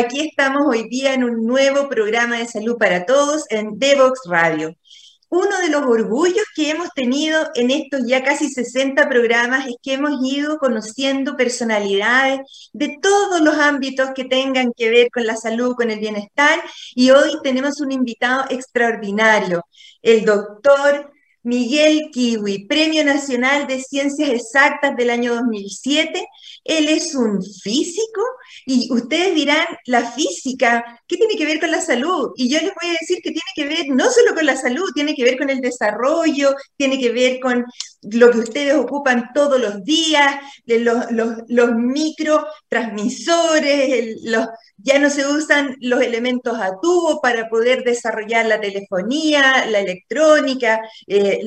Aquí estamos hoy día en un nuevo programa de salud para todos en Devox Radio. Uno de los orgullos que hemos tenido en estos ya casi 60 programas es que hemos ido conociendo personalidades de todos los ámbitos que tengan que ver con la salud, con el bienestar. Y hoy tenemos un invitado extraordinario, el doctor Miguel Kiwi, Premio Nacional de Ciencias Exactas del año 2007. Él es un físico y ustedes dirán, la física, ¿qué tiene que ver con la salud? Y yo les voy a decir que tiene que ver no solo con la salud, tiene que ver con el desarrollo, tiene que ver con lo que ustedes ocupan todos los días, los, los, los microtransmisores, los, ya no se usan los elementos a tubo para poder desarrollar la telefonía, la electrónica, eh,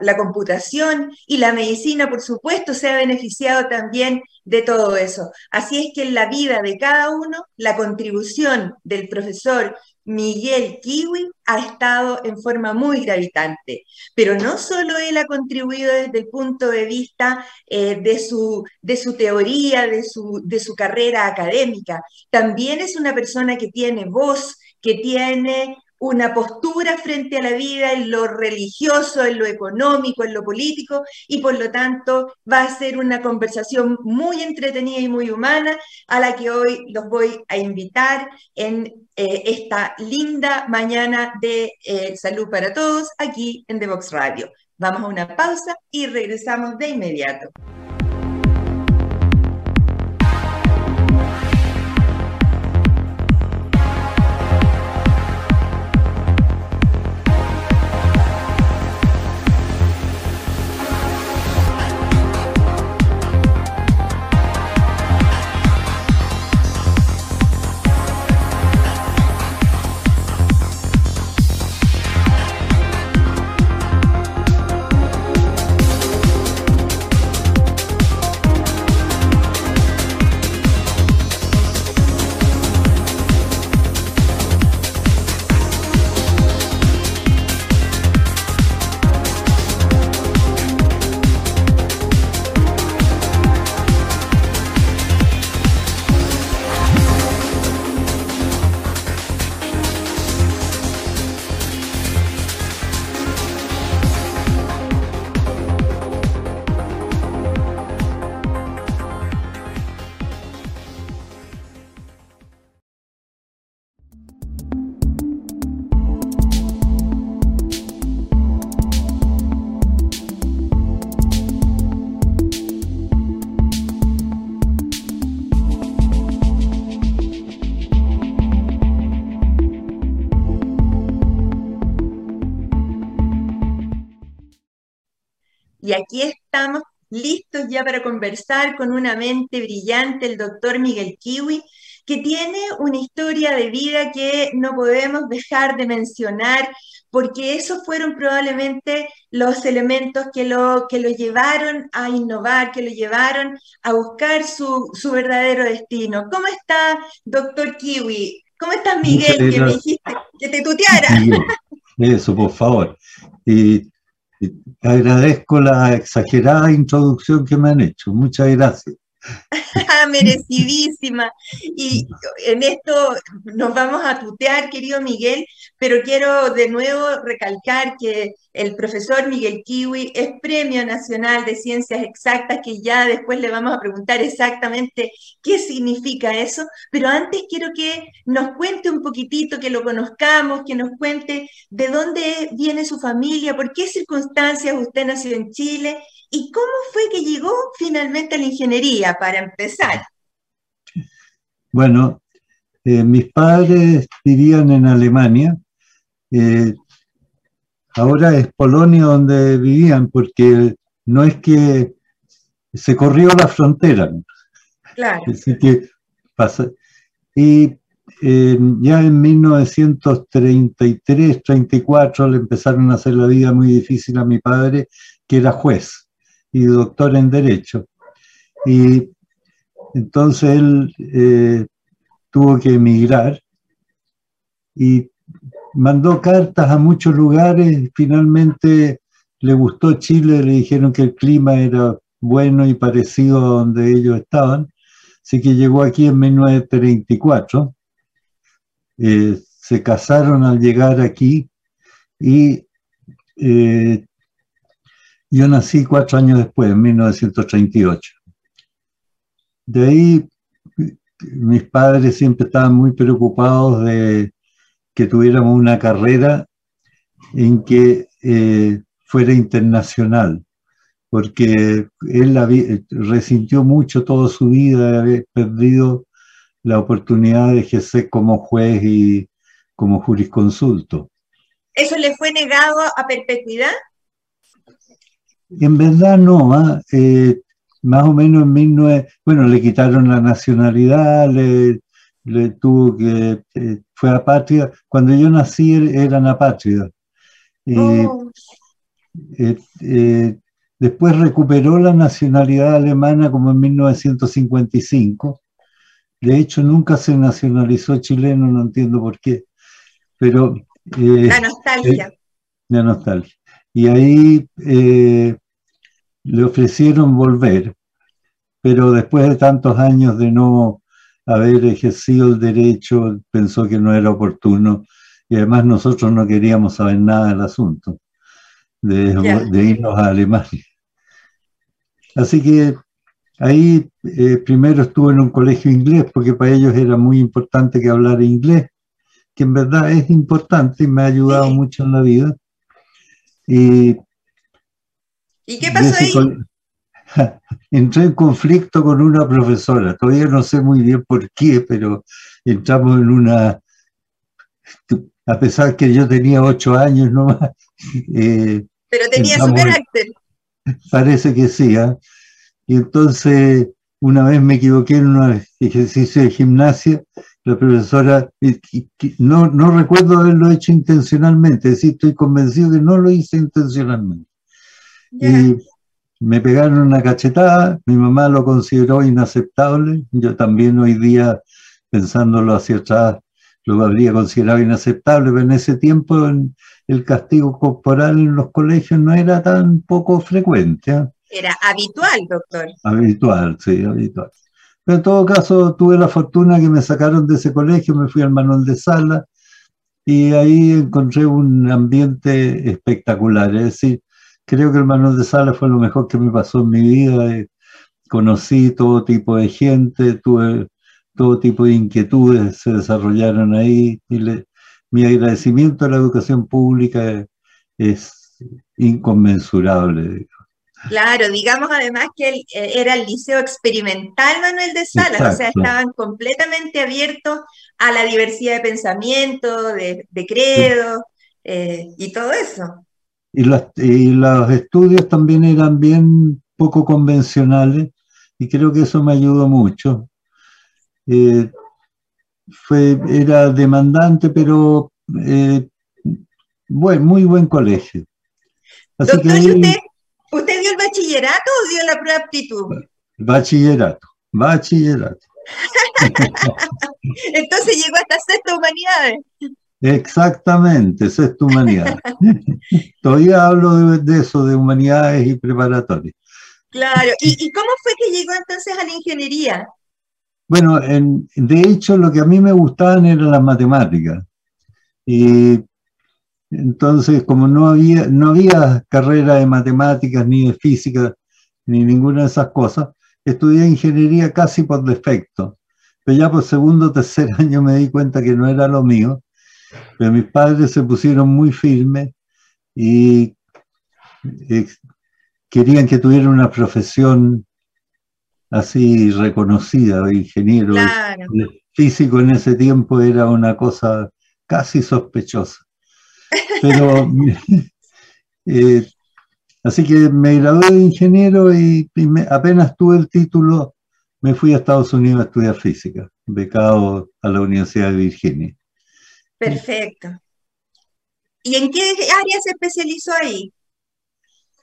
la, computación y la medicina, por supuesto, se ha beneficiado también de todo eso. Así es que en la vida de cada uno, la contribución del profesor Miguel Kiwi ha estado en forma muy gravitante, pero no solo él ha contribuido desde el punto de vista eh, de, su, de su teoría, de su, de su carrera académica, también es una persona que tiene voz, que tiene una postura frente a la vida en lo religioso, en lo económico, en lo político, y por lo tanto va a ser una conversación muy entretenida y muy humana a la que hoy los voy a invitar en eh, esta linda mañana de eh, salud para todos aquí en The Vox Radio. Vamos a una pausa y regresamos de inmediato. Aquí estamos listos ya para conversar con una mente brillante, el doctor Miguel Kiwi, que tiene una historia de vida que no podemos dejar de mencionar, porque esos fueron probablemente los elementos que lo, que lo llevaron a innovar, que lo llevaron a buscar su, verdadero destino. ¿Cómo está, doctor Kiwi? ¿Cómo estás, Miguel, que me dijiste que te tuteara? Eso, por favor. Y Agradezco la exagerada introducción que me han hecho. Muchas gracias. Merecidísima. Y en esto nos vamos a tutear, querido Miguel, pero quiero de nuevo recalcar que el profesor Miguel Kiwi es Premio Nacional de Ciencias Exactas, que ya después le vamos a preguntar exactamente qué significa eso, pero antes quiero que nos cuente un poquitito, que lo conozcamos, que nos cuente de dónde viene su familia, por qué circunstancias usted nació en Chile ¿Y cómo fue que llegó finalmente a la ingeniería, para empezar? Bueno, eh, mis padres vivían en Alemania. Eh, ahora es Polonia donde vivían, porque no es que se corrió la frontera. Claro. Así que pasa. Y eh, ya en 1933, 34 le empezaron a hacer la vida muy difícil a mi padre, que era juez y doctor en Derecho. Y entonces él eh, tuvo que emigrar y mandó cartas a muchos lugares. Finalmente le gustó Chile, le dijeron que el clima era bueno y parecido a donde ellos estaban. Así que llegó aquí en 1934. Eh, se casaron al llegar aquí y eh, yo nací cuatro años después, en 1938. De ahí mis padres siempre estaban muy preocupados de que tuviéramos una carrera en que eh, fuera internacional, porque él resintió mucho toda su vida de haber perdido la oportunidad de ejercer como juez y como jurisconsulto. ¿Eso le fue negado a perpetuidad? En verdad no, ¿ah? eh, más o menos en 19... Bueno, le quitaron la nacionalidad, le, tuvo que... Eh, fue apátrida. Cuando yo nací eran apátridas. Oh. Eh, después recuperó la nacionalidad alemana como en 1955. De hecho, nunca se nacionalizó chileno, no entiendo por qué. Pero... la nostalgia. la nostalgia. Y ahí le ofrecieron volver, pero después de tantos años de no haber ejercido el derecho, pensó que no era oportuno y además nosotros no queríamos saber nada del asunto, de, irnos a Alemania. Así que ahí eh, primero estuve en un colegio inglés porque para ellos era muy importante que hablara inglés, que en verdad es importante y me ha ayudado mucho en la vida. Y ¿Y qué pasó ahí? Entré en conflicto con una profesora, todavía no sé muy bien por qué, pero entramos en una, a pesar que yo tenía ocho años nomás. Eh, pero tenía su carácter. Parece que sí, ¿ah? Y entonces, una vez me equivoqué en un ejercicio de gimnasia, la profesora, no, no recuerdo haberlo hecho intencionalmente, es decir, estoy convencido que no lo hice intencionalmente. Y me pegaron una cachetada, mi mamá lo consideró inaceptable, yo también hoy día, pensándolo hacia atrás, lo habría considerado inaceptable, pero en ese tiempo el castigo corporal en los colegios no era tan poco frecuente. ¿ah? Era habitual, doctor. Habitual, sí, habitual. Pero en todo caso, tuve la fortuna que me sacaron de ese colegio, me fui al Manuel de Sala y ahí encontré un ambiente espectacular. Es decir, creo que el Manuel de Sala fue lo mejor que me pasó en mi vida. Eh, conocí todo tipo de gente, tuve todo tipo de inquietudes, se desarrollaron ahí. Y mi agradecimiento a la educación pública es inconmensurable. Claro, digamos además que eh, era el liceo experimental Manuel de Salas, o sea, estaban completamente abiertos a la diversidad de pensamiento, de, credo eh, y todo eso. Y, los estudios también eran bien poco convencionales y creo que eso me ayudó mucho. Eh, fue, era demandante, pero eh, muy buen colegio. Doctor, usted, usted dio el bachillerato o dio la prueba aptitud? Bachillerato, bachillerato. Entonces llegó hasta sexta humanidades. Exactamente, esa es tu humanidad. Todavía hablo de, eso, de humanidades y preparatorias. Claro, ¿Y, cómo fue que llegó entonces a la ingeniería? Bueno, de hecho lo que a mí me gustaban eran las matemáticas. Y entonces, como no había, no había carrera de matemáticas, ni de física, ni ninguna de esas cosas, estudié ingeniería casi por defecto. Pero ya por segundo o tercer año me di cuenta que no era lo mío pero mis padres se pusieron muy firmes y querían que tuviera una profesión así reconocida, ingeniero. físico en ese tiempo era una cosa casi sospechosa. Pero eh, así que me gradué de ingeniero y, apenas tuve el título, me fui a Estados Unidos a estudiar física, becado a la Universidad de Virginia. Perfecto. ¿Y en qué área se especializó ahí?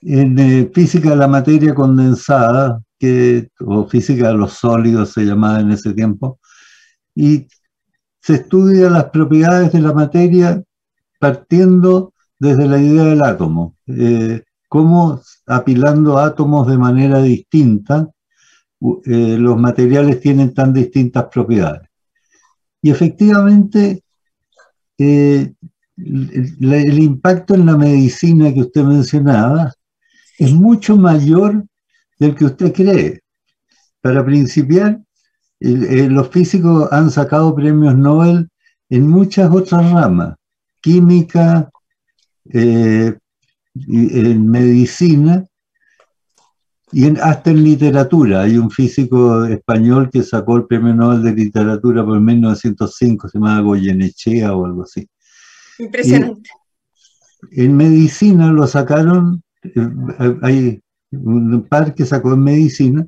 En eh, física de la materia condensada, que, o física de los sólidos se llamaba en ese tiempo, y se estudia las propiedades de la materia partiendo desde la idea del átomo, eh, cómo apilando átomos de manera distinta, eh, los materiales tienen tan distintas propiedades. Y efectivamente, eh, el, impacto en la medicina que usted mencionaba es mucho mayor del que usted cree. Para principiar, los físicos han sacado premios Nobel en muchas otras ramas, química, eh, medicina y hasta en literatura. Hay un físico español que sacó el premio Nobel de literatura por 1905, se llama Goyenechea o algo así. Impresionante. en medicina lo sacaron, eh, hay un par que sacó en medicina,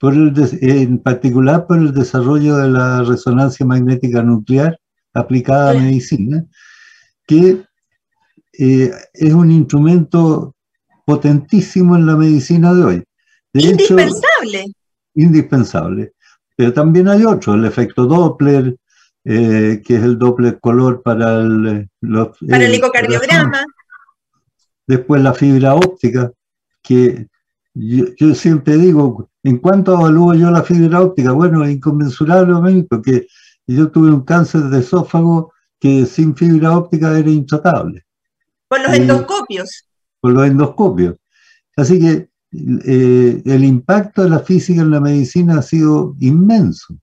por en particular por el desarrollo de la resonancia magnética nuclear aplicada a medicina, que eh, es un instrumento potentísimo en la medicina de hoy. Indispensable. indispensable. Pero también hay otro, el efecto Doppler, eh, que es el doble color para el, para el ecocardiograma. Después la fibra óptica, que yo, siempre digo, ¿en cuánto evalúo yo la fibra óptica? Bueno, inconmensurablemente, porque yo tuve un cáncer de esófago que sin fibra óptica era intratable. Por los endoscopios. Por los endoscopios. Así que eh, el impacto de la física en la medicina ha sido inmenso.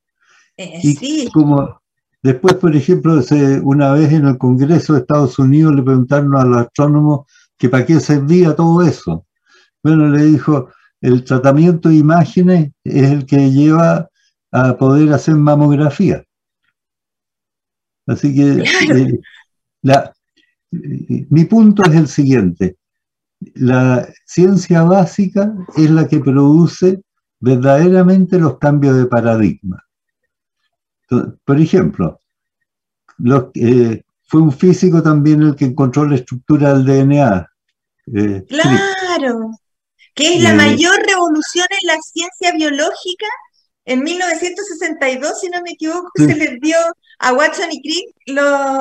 Eh, y sí. Como después, por ejemplo, una vez en el Congreso de Estados Unidos le preguntaron a los astrónomos que para qué servía todo eso. Bueno, le dijo, el tratamiento de imágenes es el que lleva a poder hacer mamografía. Así que eh, mi punto es el siguiente. La ciencia básica es la que produce verdaderamente los cambios de paradigma. Por ejemplo, eh, fue un físico también el que encontró la estructura del DNA. Eh, claro que es la mayor revolución en la ciencia biológica. En 1962, si no me equivoco, se les dio a Watson y Crick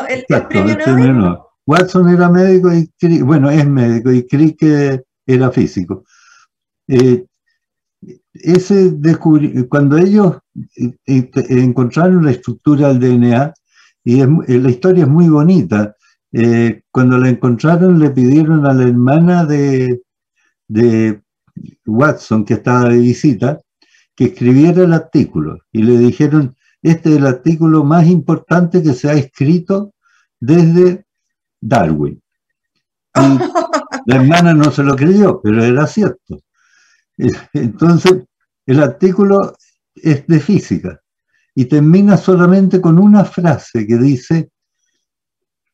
el, premio Nobel. Watson era médico y Crick, bueno, es médico y Crick eh, era físico. Eh, ese cuando ellos eh, encontraron la estructura del DNA, y la historia es muy bonita, cuando la encontraron le pidieron a la hermana de, de Watson, que estaba de visita, que escribiera el artículo y le dijeron, este es el artículo más importante que se ha escrito desde Darwin. la hermana no se lo creyó, pero era cierto. Entonces, el artículo es de física y termina solamente con una frase que dice,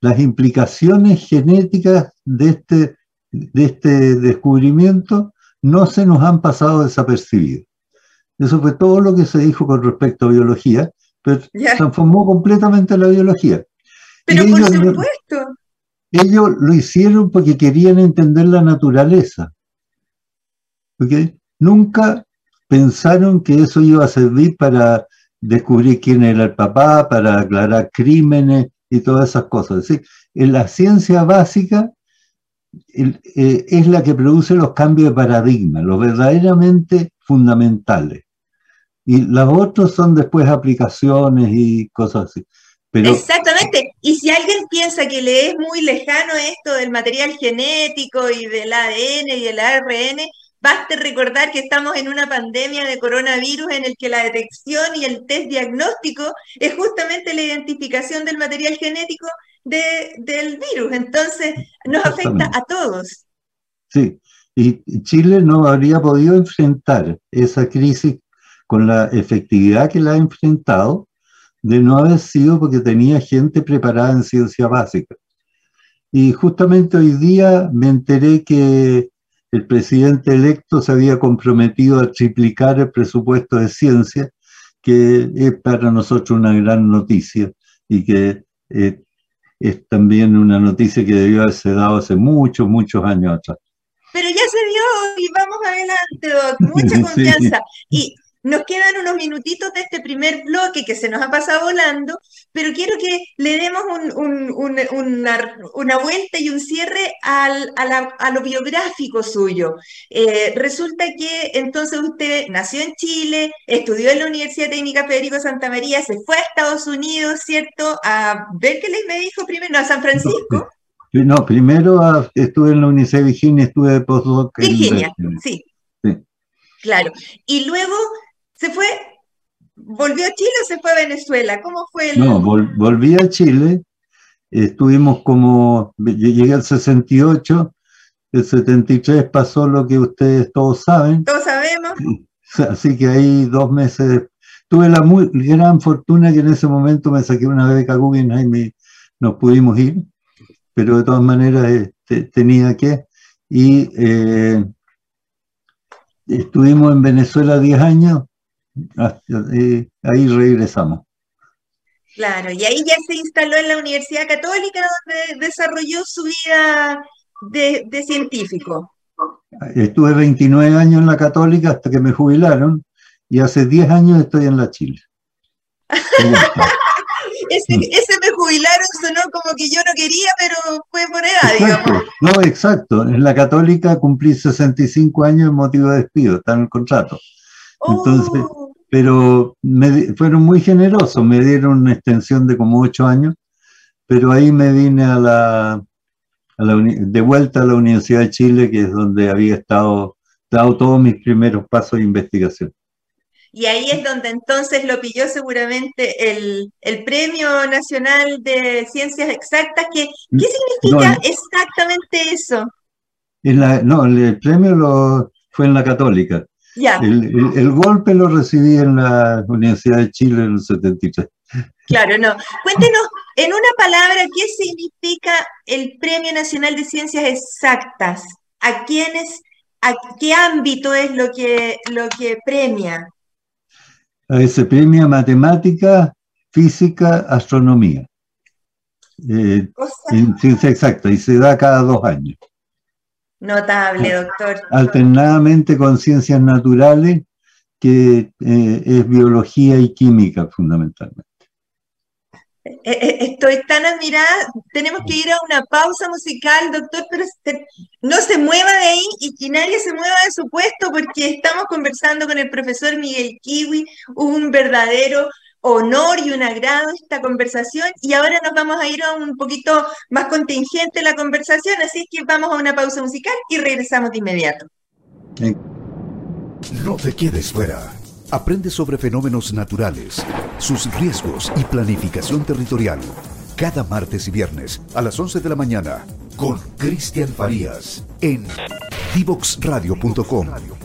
las implicaciones genéticas de este, de este descubrimiento no se nos han pasado desapercibidos. Eso fue todo lo que se dijo con respecto a biología, pero transformó completamente la biología. Pero por supuesto. Ellos lo hicieron porque querían entender la naturaleza. Nunca pensaron que eso iba a servir para descubrir quién era el papá, para aclarar crímenes y todas esas cosas. En la ciencia básica eh, es la que produce los cambios de paradigma, los verdaderamente fundamentales. Y los otros son después aplicaciones y cosas así. Pero, Exactamente. Y si alguien piensa que le es muy lejano esto del material genético y del ADN y del ARN, Baste recordar que estamos en una pandemia de coronavirus en el que la detección y el test diagnóstico es justamente la identificación del material genético del virus. Entonces, nos afecta a todos. Sí, y Chile no habría podido enfrentar esa crisis con la efectividad que la ha enfrentado de no haber sido porque tenía gente preparada en ciencia básica. Y justamente hoy día me enteré que el presidente electo se había comprometido a triplicar el presupuesto de ciencia, que es para nosotros una gran noticia y que eh, es también una noticia que debió haberse dado hace muchos, muchos años atrás. Pero ya se dio y vamos adelante, Doc, mucha confianza. Y nos quedan unos minutitos de este primer bloque que se nos ha pasado volando, pero quiero que le demos una, vuelta y un cierre a, lo biográfico suyo. Eh, resulta que entonces usted nació en Chile, estudió en la Universidad Técnica Federico Santa María, se fue a Estados Unidos, ¿cierto? A ver qué les me dijo primero, a San Francisco. No, primero ah, estuve en la Universidad de Virginia, estuve de postdoc. Virginia, sí. Claro. Y luego se fue, volvió a Chile o se fue a Venezuela. ¿Cómo fue el... No, volví a Chile. Estuvimos como, llegué al 68, el 73 pasó lo que ustedes todos saben. Todos sabemos. Así que ahí dos meses, tuve la muy gran fortuna que en ese momento me saqué una beca Guggenheim y nos pudimos ir pero de todas maneras este, tenía que. Y eh, estuvimos en Venezuela 10 años, eh, ahí regresamos. Claro, y ahí ya se instaló en la Universidad Católica donde desarrolló su vida de, científico. Estuve 29 años en la Católica hasta que me jubilaron y hace 10 años estoy en la Chile. ese, me jubilaron sonó como que yo no quería, pero fue por edad, digamos. No, exacto. En la católica cumplí 65 años en motivo de despido, está en el contrato. Entonces, oh. Pero me, fueron muy generosos, me dieron una extensión de como 8 años, pero ahí me vine a la, de vuelta a la Universidad de Chile, que es donde había estado, dado todos mis primeros pasos de investigación. Y ahí es donde entonces lo pilló seguramente el, Premio Nacional de Ciencias Exactas. Que, ¿Qué significa exactamente eso? no, el premio lo, fue en la Católica. Ya. El, golpe lo recibí en la Universidad de Chile en el 73. Claro, no. Cuéntenos, en una palabra, ¿qué significa el Premio Nacional de Ciencias Exactas? ¿A quiénes, a qué ámbito es lo que, lo que premia? se premia matemática, física, astronomía. Eh, en ciencia exacta, y se da cada dos años. Notable, doctor. Alternadamente con ciencias naturales, que eh, es biología y química fundamentalmente. Eh, estoy tan admirada, tenemos que ir a una pausa musical, doctor, pero no se mueva de ahí y que nadie se mueva de su puesto porque estamos conversando con el profesor Miguel Kiwi, un verdadero honor y un agrado esta conversación y ahora nos vamos a ir a un poquito más contingente la conversación, así que vamos a una pausa musical y regresamos de inmediato. No te quedes fuera. Aprende sobre fenómenos naturales, sus riesgos y planificación territorial. Cada martes y viernes a las 11 de la mañana con Cristian Farías en divoxradio.com.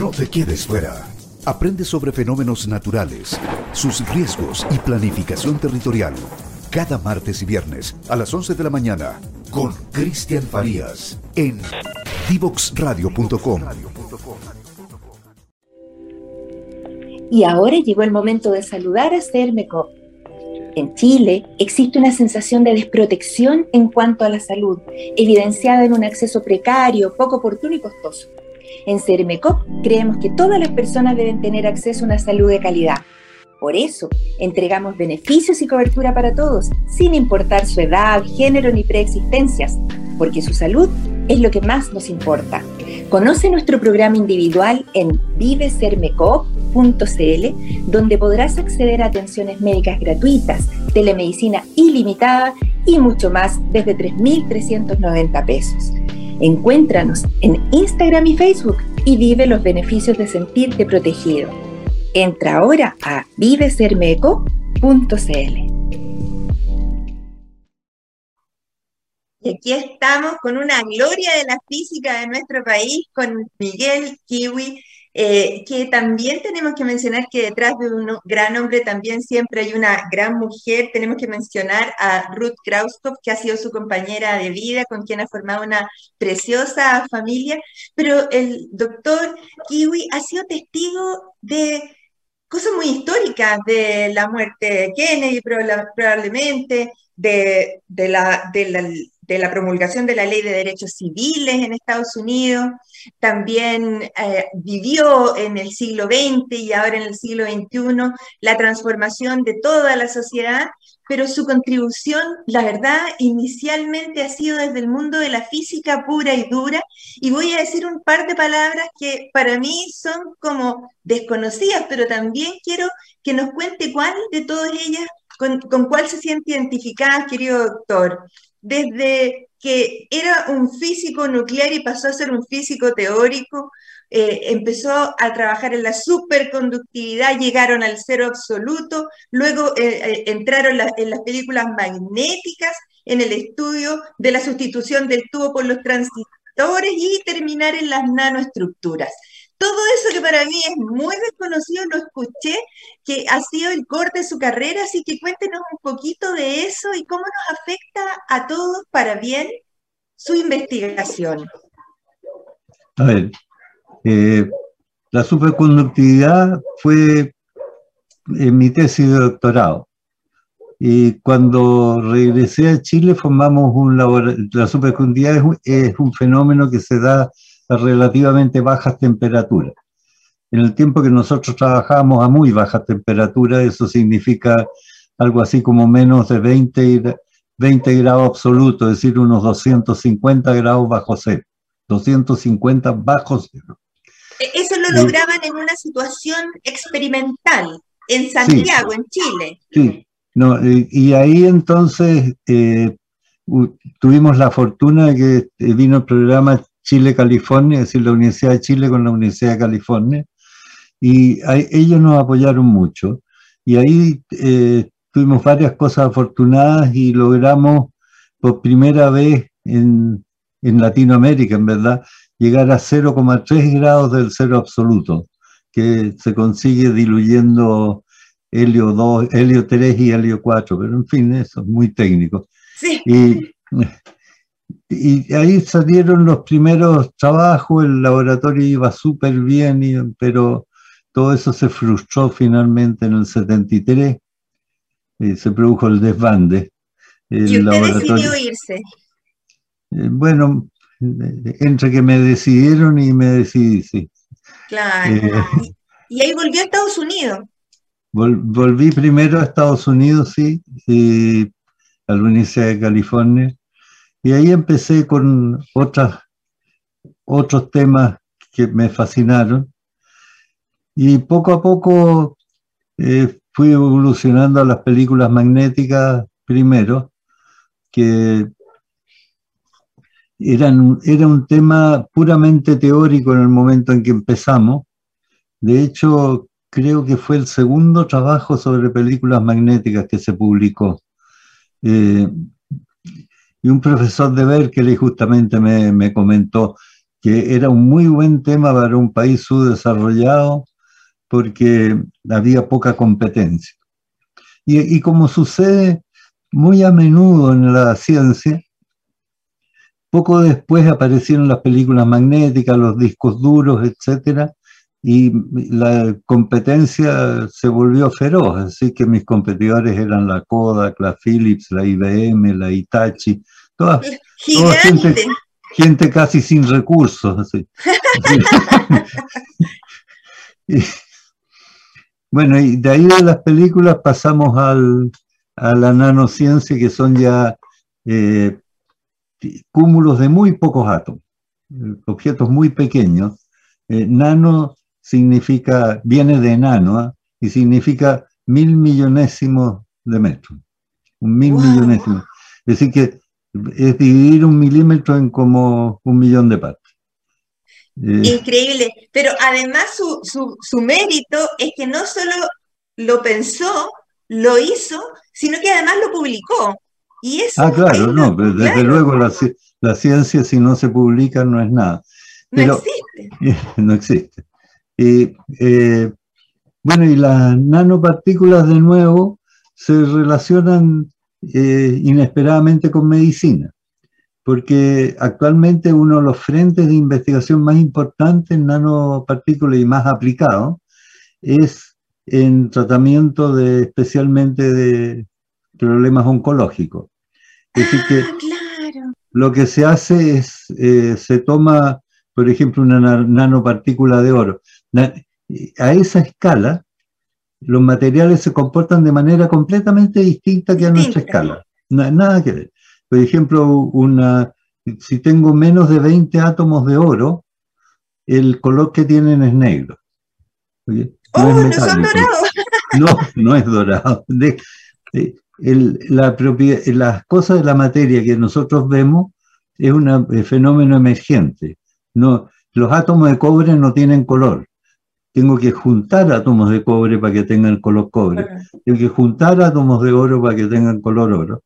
No te quedes fuera. Aprende sobre fenómenos naturales, sus riesgos y planificación territorial. Cada martes y viernes a las 11 de la mañana con Cristian Farías en divoxradio.com. Y ahora llegó el momento de saludar a Cermeco. En Chile existe una sensación de desprotección en cuanto a la salud, evidenciada en un acceso precario, poco oportuno y costoso. En CERMECOP creemos que todas las personas deben tener acceso a una salud de calidad. Por eso, entregamos beneficios y cobertura para todos, sin importar su edad, género ni preexistencias, porque su salud es lo que más nos importa. Conoce nuestro programa individual en vivesermecop.cl, donde podrás acceder a atenciones médicas gratuitas, telemedicina ilimitada y mucho más desde 3.390 pesos. Encuéntranos en Instagram y Facebook y vive los beneficios de sentirte protegido. Entra ahora a vivesermeco.cl. Y aquí estamos con una gloria de la física de nuestro país, con Miguel Kiwi, eh, que también tenemos que mencionar que detrás de un gran hombre también siempre hay una gran mujer. Tenemos que mencionar a Ruth Krauskopf, que ha sido su compañera de vida, con quien ha formado una preciosa familia. Pero el doctor Kiwi ha sido testigo de cosas muy históricas de la muerte de Kennedy probablemente, de, la, de la promulgación de la ley de derechos civiles en Estados Unidos, también eh, vivió en el siglo XX y ahora en el siglo XXI la transformación de toda la sociedad, pero su contribución, la verdad, inicialmente ha sido desde el mundo de la física pura y dura, y voy a decir un par de palabras que para mí son como desconocidas, pero también quiero que nos cuente cuál de todas ellas, con, con cuál se siente identificada, querido doctor desde que era un físico nuclear y pasó a ser un físico teórico, eh, empezó a trabajar en la superconductividad, llegaron al cero absoluto, luego eh, eh, entraron en las películas magnéticas, en el estudio de la sustitución del tubo por los transistores y terminar en las nanoestructuras. Todo eso que para mí es muy desconocido, lo escuché, que ha sido el corte de su carrera, así que cuéntenos un poquito de eso y cómo nos afecta a todos para bien su investigación. A ver, eh, la superconductividad fue en mi tesis de doctorado. Y cuando regresé a Chile formamos un laboratorio, la superconductividad es un fenómeno que se da a relativamente bajas temperaturas. En el tiempo que nosotros trabajamos a muy bajas temperaturas, eso significa algo así como menos de 20, 20 grados absolutos, es decir, unos 250 grados bajo cero. 250 bajo cero. E, eso lo lograban en una situación experimental, en Santiago, en Chile. Sí, no, y, ahí entonces eh, tuvimos la fortuna de que eh, vino el programa Chile-California, es decir, la Universidad de Chile con la Universidad de California, y ellos nos apoyaron mucho. Y ahí eh, tuvimos varias cosas afortunadas y logramos por primera vez en, en Latinoamérica, en verdad, llegar a 0,3 grados del cero absoluto, que se consigue diluyendo helio 2, helio 3 y helio 4, pero en fin, eso es muy técnico. Sí. Y, y ahí salieron los primeros trabajos, el laboratorio iba súper bien, pero todo eso se frustró finalmente en el 73, y se produjo el desbande. ¿Y usted decidió irse? Eh, bueno, entre que me decidieron y me decidí, sí. Claro. Eh, y ahí volvió a Estados Unidos. volví primero a Estados Unidos, sí, y a la Universidad de California y ahí empecé con otras, otros temas que me fascinaron. Y poco a poco eh, fui evolucionando a las películas magnéticas primero, que eran, era un tema puramente teórico en el momento en que empezamos. De hecho, creo que fue el segundo trabajo sobre películas magnéticas que se publicó. Eh, y un profesor de Berkeley justamente me, comentó que era un muy buen tema para un país subdesarrollado porque había poca competencia. Y, y, como sucede muy a menudo en la ciencia, poco después aparecieron las películas magnéticas, los discos duros, etc. Y la competencia se volvió feroz, así que mis competidores eran la Kodak, la Philips, la IBM, la Hitachi, todas, gente, casi sin recursos. bueno, y de ahí de las películas pasamos al, a la nanociencia, que son ya eh, cúmulos de muy pocos átomos, objetos muy pequeños. Eh, nano significa, viene de enano, ¿ah? y significa mil millonésimos de metro. Un mil millonésimos. Es decir, que es dividir un milímetro en como un millón de partes. Eh, Increíble, pero además su, mérito es que no solo lo pensó, lo hizo, sino que además lo publicó. Y eso ah, claro, no, desde luego la, ciencia si no se publica no es nada. no existe. no existe. Y, eh, bueno, y las nanopartículas de nuevo se relacionan eh, inesperadamente con medicina, porque actualmente uno de los frentes de investigación más importantes en nanopartículas y más aplicado es en tratamiento de especialmente de problemas oncológicos. Es decir, que Ah, lo que se hace es, eh, se toma, por ejemplo, una na- nanopartícula de oro. A esa escala, los materiales se comportan de manera completamente distinta que a nuestra escala. Na- nada que ver. Por ejemplo, una, si tengo menos de 20 átomos de oro, el color que tienen es negro. Oye, Oh, es no son metálico. dorados. No, no es dorado. De- de- el- la las cosas de la materia que nosotros vemos es un fenómeno emergente. No, los átomos de cobre no tienen color. Tengo que juntar átomos de cobre para que tengan color cobre. Tengo que juntar átomos de oro para que tengan color oro.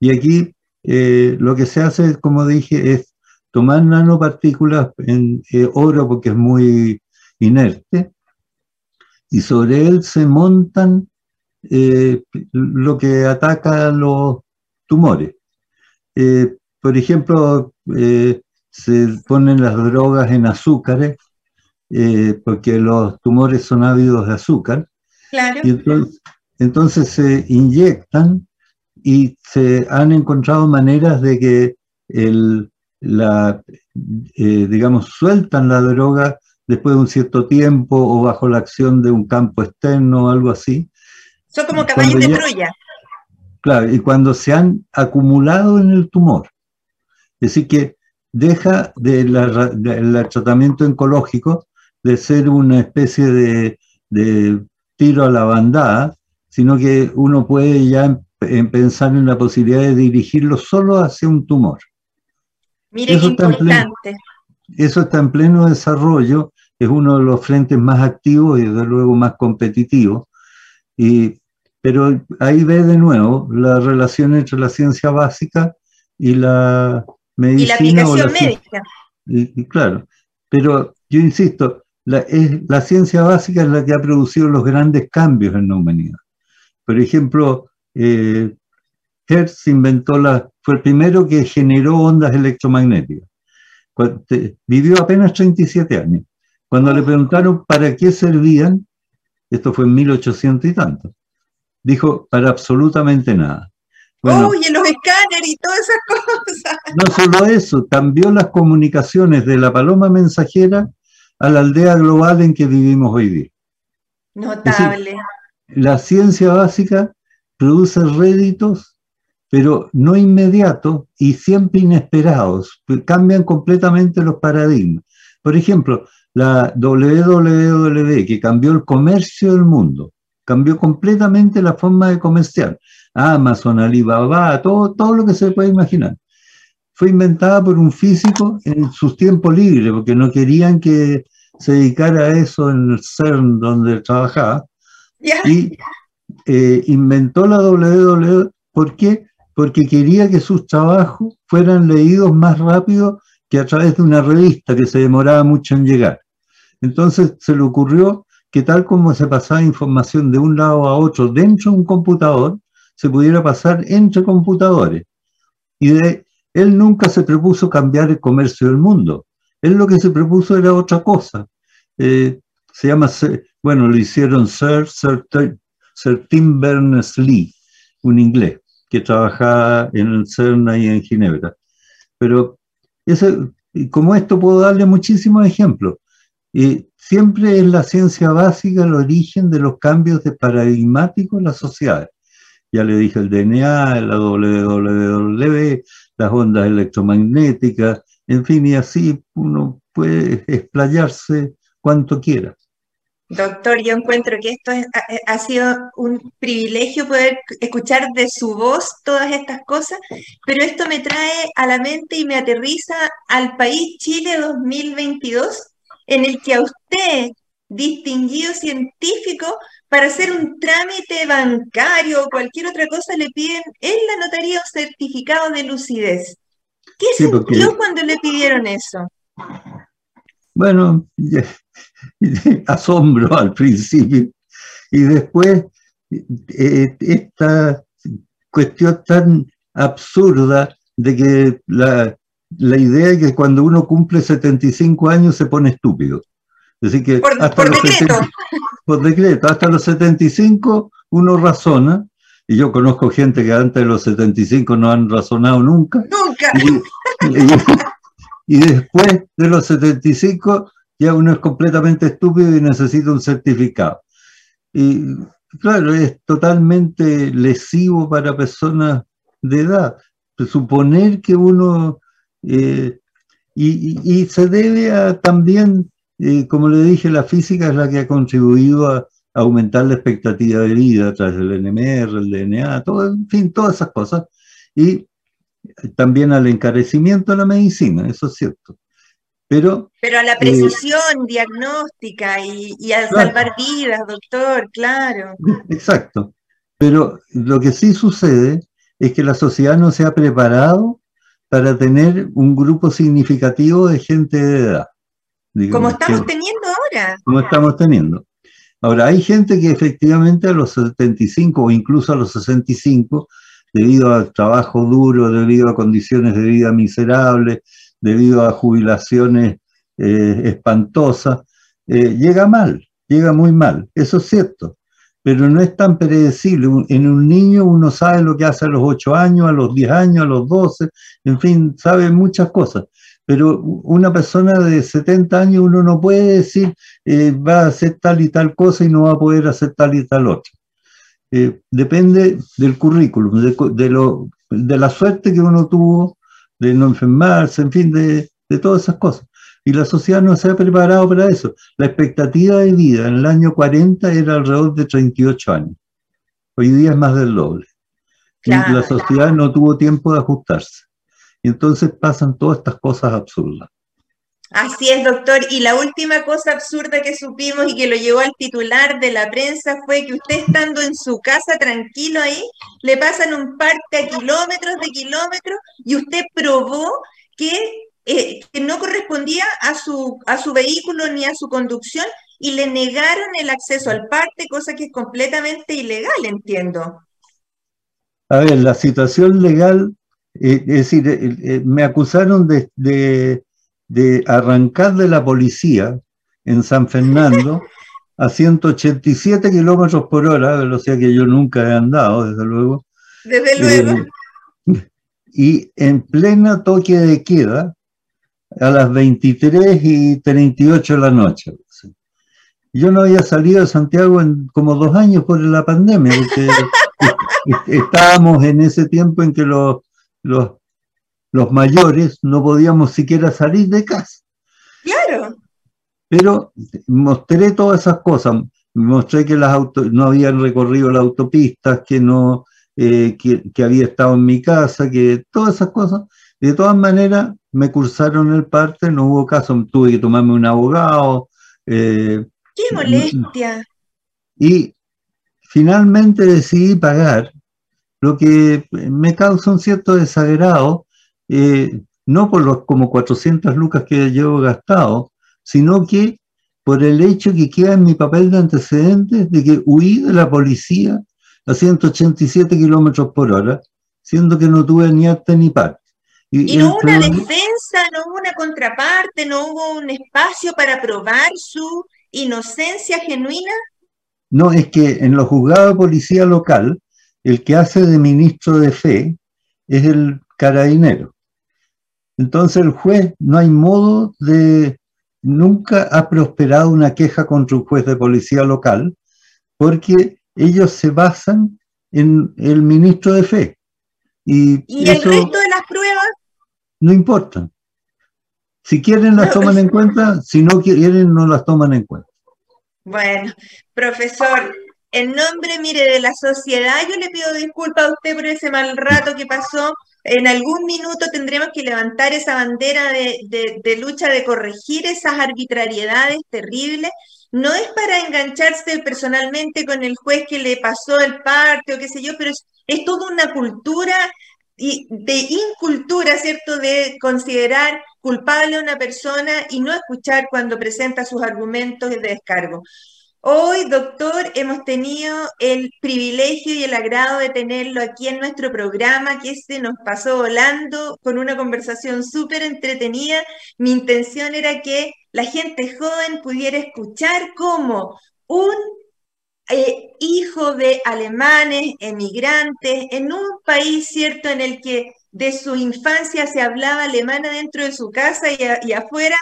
Y aquí eh, lo que se hace, como dije, es tomar nanopartículas en eh, oro porque es muy inerte y sobre él se montan eh, lo que ataca a los tumores. Eh, por ejemplo, se ponen las drogas en azúcares eh, porque los tumores son ávidos de azúcar Claro. y entonces, entonces se inyectan y se han encontrado maneras de que el, la, eh, digamos, sueltan la droga después de un cierto tiempo o bajo la acción de un campo externo o algo así. Son como caballos de ya- Troya. Claro, y cuando se han acumulado en el tumor. Es decir, que deja de la ra- del tratamiento oncológico de ser una especie de, de tiro a la bandada, sino que uno puede ya em- em- pensar en la posibilidad de dirigirlo solo hacia un tumor. Mire Eso qué está en pleno. importante. Eso está en pleno desarrollo, es uno de los frentes más activos y desde luego más competitivos. Y, pero ahí ve de nuevo la relación entre la ciencia básica y la Y medicina. la o la aplicación cien- médica. y- y claro, pero yo insisto, la, es, la ciencia básica es la que ha producido los grandes cambios en la humanidad. Por ejemplo, eh, Hertz inventó la, fue el primero que generó ondas electromagnéticas. Cu- te- Vivió apenas 37 años. Cuando le preguntaron para qué servían, esto fue en 1800 y tanto, dijo para absolutamente nada. Bueno, Uy, en los escáneres y todas esas cosas. no solo eso, cambió las comunicaciones de la paloma mensajera a la aldea global en que vivimos hoy día. Notable. La ciencia básica produce réditos, pero no inmediatos y siempre inesperados, que cambian completamente los paradigmas. Por ejemplo, la WWW, que cambió el comercio del mundo, cambió completamente la forma de comerciar. Amazon, Alibaba, todo, todo lo que se puede imaginar. Fue inventada por un físico en sus tiempos libres, porque no querían que se dedicara a eso en el CERN donde trabajaba, y eh, inventó la WWW. ¿Por qué? Porque quería que sus trabajos fueran leídos más rápido que a través de una revista que se demoraba mucho en llegar. Entonces se le ocurrió que tal como se pasaba información de un lado a otro dentro de un computador, se pudiera pasar entre computadores. Y de, él nunca se propuso cambiar el comercio del mundo. Él lo que se propuso era otra cosa. Eh, se llama, bueno, lo hicieron Sir, Sir, Sir Tim Berners-Lee, un inglés que trabajaba en el CERN y en Ginebra. Pero ese, y como esto puedo darle muchísimos ejemplos. Y siempre es la ciencia básica el origen de los cambios de paradigmáticos en las sociedades. Ya le dije el DNA, la WWW, las ondas electromagnéticas, en fin, y así uno puede explayarse cuanto quiera. Doctor, yo encuentro que esto es- ha, ha sido un privilegio poder escuchar de su voz todas estas cosas, pero esto me trae a la mente y me aterriza al país Chile 2022, en el que a usted, distinguido científico, para hacer un trámite bancario o cualquier otra cosa, le piden en la notaría un certificado de lucidez. ¿Qué Sí, porque- sintió cuando le pidieron eso? Bueno, asombro al principio. Y después, eh, esta cuestión tan absurda de que la, la idea de que cuando uno cumple 75 años se pone estúpido. Así que por, hasta los decreto. por decreto, hasta los 75 uno razona, y yo conozco gente que antes de los 75 no han razonado nunca. Nunca. Y, y después de los 75 ya uno es completamente estúpido y necesita un certificado. Y claro, es totalmente lesivo para personas de edad. Suponer que uno... eh, y, se debe a también, eh, como le dije, la física es la que ha contribuido a aumentar la expectativa de vida a través del NMR, el DNA, todo, en fin, todas esas cosas. Y también al encarecimiento de la medicina, eso es cierto. Pero Pero a la precisión diagnóstica y, y a Claro. salvar vidas, doctor, claro. Exacto. Pero lo que sí sucede es que la sociedad no se ha preparado para tener un grupo significativo de gente de edad. Como estamos que- teniendo ahora. como estamos teniendo. Ahora, hay gente que efectivamente a los 75 o incluso a los 65, debido al trabajo duro, debido a condiciones de vida miserables, debido a jubilaciones eh, espantosas, eh, llega mal, llega muy mal. Eso es cierto, pero no es tan predecible. En un niño uno sabe lo que hace a los 8 años, a los 10 años, a los 12, en fin, sabe muchas cosas. Pero una persona de 70 años uno no puede decir eh, va a hacer tal y tal cosa y no va a poder hacer tal y tal otra. Eh, depende del currículum, de, de lo, de la suerte que uno tuvo, de no enfermarse, en fin, de, de todas esas cosas. Y la sociedad no se ha preparado para eso. La expectativa de vida en el año 40 era alrededor de 38 años. Hoy día es más del doble. Y Claro. la sociedad no tuvo tiempo de ajustarse. Y entonces pasan todas estas cosas absurdas. Así es, doctor. Y la última cosa absurda que supimos y que lo llevó al titular de la prensa fue que usted estando en su casa tranquilo ahí, le pasan un parte a kilómetros de kilómetros y usted probó que, eh, que no correspondía a su, a su vehículo ni a su conducción y le negaron el acceso al parte, cosa que es completamente ilegal, entiendo. A ver, la situación legal, eh, es decir, eh, eh, me acusaron de, de- de arrancar de la policía en San Fernando a 187 kilómetros por hora, velocidad que yo nunca he andado, desde luego, Desde luego. eh, y en plena toque de queda a las 23 y 38 de la noche. Yo no había salido de Santiago en como dos años por la pandemia, porque est- estábamos en ese tiempo en que los, los, los mayores no podíamos siquiera salir de casa. Claro. Pero mostré todas esas cosas, mostré que las auto, no habían recorrido las autopistas, que no, eh, que, que había estado en mi casa, que todas esas cosas. De todas maneras, me cursaron el parte, no hubo caso, tuve que tomarme un abogado. eh, Qué molestia. y finalmente decidí pagar, lo que me causa un cierto desagrado, eh, no por los como 400 lucas que llevo gastado, sino que por el hecho que queda en mi papel de antecedentes de que huí de la policía a 187 kilómetros por hora, siendo que no tuve ni arte ni parte. Y no hubo una defensa, no hubo una contraparte, no hubo un espacio para probar su inocencia genuina. No, es que en los juzgados de policía local, el que hace de ministro de fe es el carabinero. Entonces el juez no hay modo de, nunca ha prosperado una queja contra un juez de policía local, porque ellos se basan en el ministro de fe. Y, Y el resto de las pruebas, no importa. Si quieren las toman es- en cuenta, si no quieren no las toman en cuenta. bueno, profesor, en nombre, mire, de la sociedad, yo le pido disculpas a usted por ese mal rato que pasó. En algún minuto tendremos que levantar esa bandera de, de- de lucha de corregir esas arbitrariedades terribles. No es para engancharse personalmente con el juez que le pasó el parte o qué sé yo, pero es, es toda una cultura y de incultura, ¿cierto?, de considerar culpable a una persona y no escuchar cuando presenta sus argumentos de descargo. Hoy, doctor, hemos tenido el privilegio y el agrado de tenerlo aquí en nuestro programa, que se nos pasó volando con una conversación súper entretenida. Mi intención era que la gente joven pudiera escuchar cómo un eh, hijo de alemanes, emigrantes, en un país, ¿cierto?, en el que de su infancia se hablaba alemán dentro de su casa y, afuera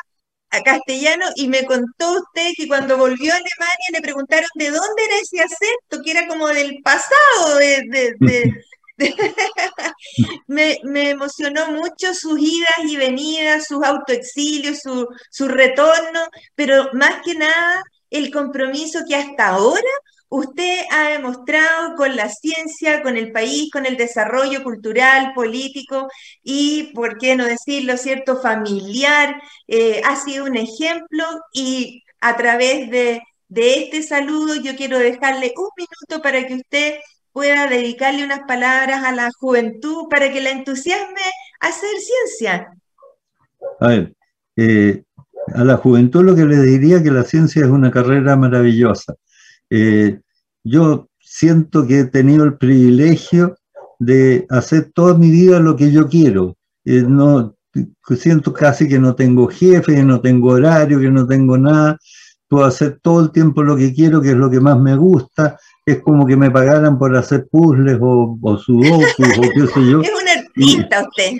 a castellano, y me contó usted que cuando volvió a Alemania le preguntaron de dónde era ese acento, que era como del pasado, de, me, emocionó mucho sus idas y venidas, sus autoexilios, su, su retorno, pero más que nada el compromiso que hasta ahora usted ha demostrado con la ciencia, con el país, con el desarrollo cultural, político y, por qué no decirlo, cierto, familiar. Eh, ha sido un ejemplo y a través de, este saludo yo quiero dejarle un minuto para que usted pueda dedicarle unas palabras a la juventud para que la entusiasme a hacer ciencia. A ver, eh, a la juventud lo que le diría que la ciencia es una carrera maravillosa. Eh, yo siento que he tenido el privilegio de hacer toda mi vida lo que yo quiero. Eh, no, siento casi que no tengo jefe, que no tengo horario, que no tengo nada. Puedo hacer todo el tiempo lo que quiero, que es lo que más me gusta. Es como que me pagaran por hacer puzzles o, o sudokus o qué sé yo. Es un artista usted.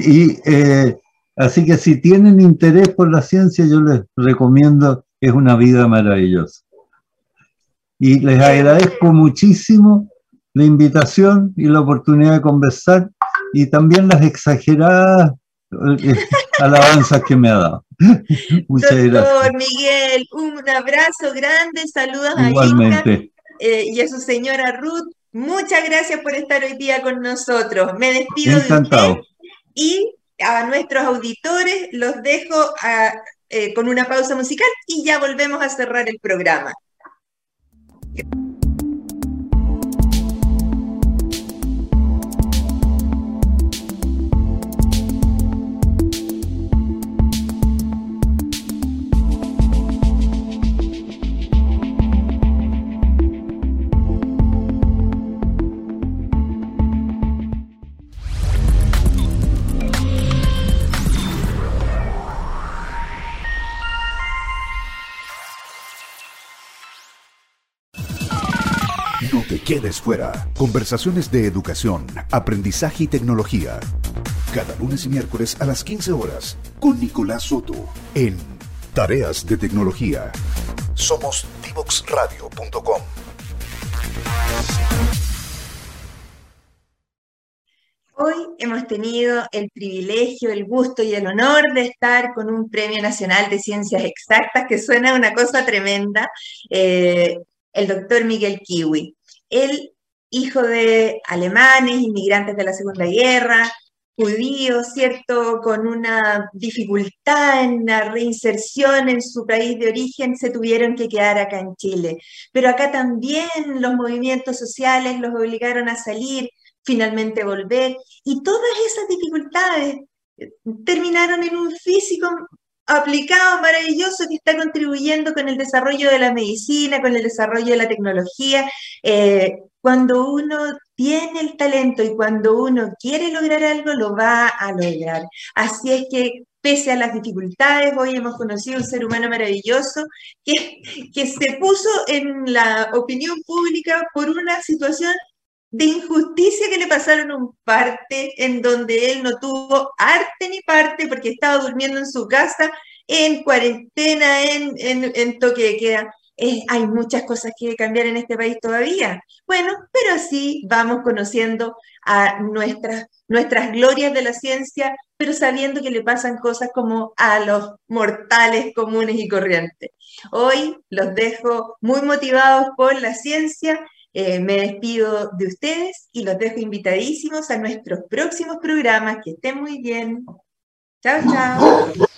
Y eh, así que si tienen interés por la ciencia, yo les recomiendo, es una vida maravillosa. Y les agradezco muchísimo la invitación y la oportunidad de conversar y también las exageradas eh, alabanzas que me ha dado. Muchas Doctor Miguel, un abrazo grande, saludos Igualmente. a Ika eh, y a su señora Ruth. Muchas gracias por estar hoy día con nosotros. Me despido de usted y a nuestros auditores los dejo eh, con una pausa musical y ya volvemos a cerrar el programa. Quedes fuera. Conversaciones de educación, aprendizaje y tecnología. Cada lunes y miércoles a las 15 horas con Nicolás Soto en Tareas de Tecnología. Somos divoxradio.com. Hoy hemos tenido el privilegio, el gusto y el honor de estar con un Premio Nacional de Ciencias Exactas, que suena una cosa tremenda, eh, el doctor Miguel Kiwi él, hijo de alemanes, inmigrantes de la Segunda Guerra, judío, ¿cierto? Con una dificultad en la reinserción en su país de origen, se tuvieron que quedar acá en Chile. Pero acá también los movimientos sociales los obligaron a salir, finalmente volver, y todas esas dificultades eh, terminaron en un físico aplicado, maravilloso, que está contribuyendo con el desarrollo de la medicina, con el desarrollo de la tecnología. Eh, cuando uno tiene el talento y cuando uno quiere lograr algo, lo va a lograr. Así es que pese a las dificultades, hoy hemos conocido un ser humano maravilloso que, que se puso en la opinión pública por una situación de injusticia que le pasaron un parte en donde él no tuvo arte ni parte porque estaba durmiendo en su casa en cuarentena, en, en, toque de queda. hay muchas cosas que cambiar en este país todavía. Bueno, pero sí vamos conociendo a nuestras, nuestras glorias de la ciencia, pero sabiendo que le pasan cosas como a los mortales comunes y corrientes. Hoy los dejo muy motivados por la ciencia eh, me despido de ustedes y los dejo invitadísimos a nuestros próximos programas. Que estén muy bien. Chao, chao.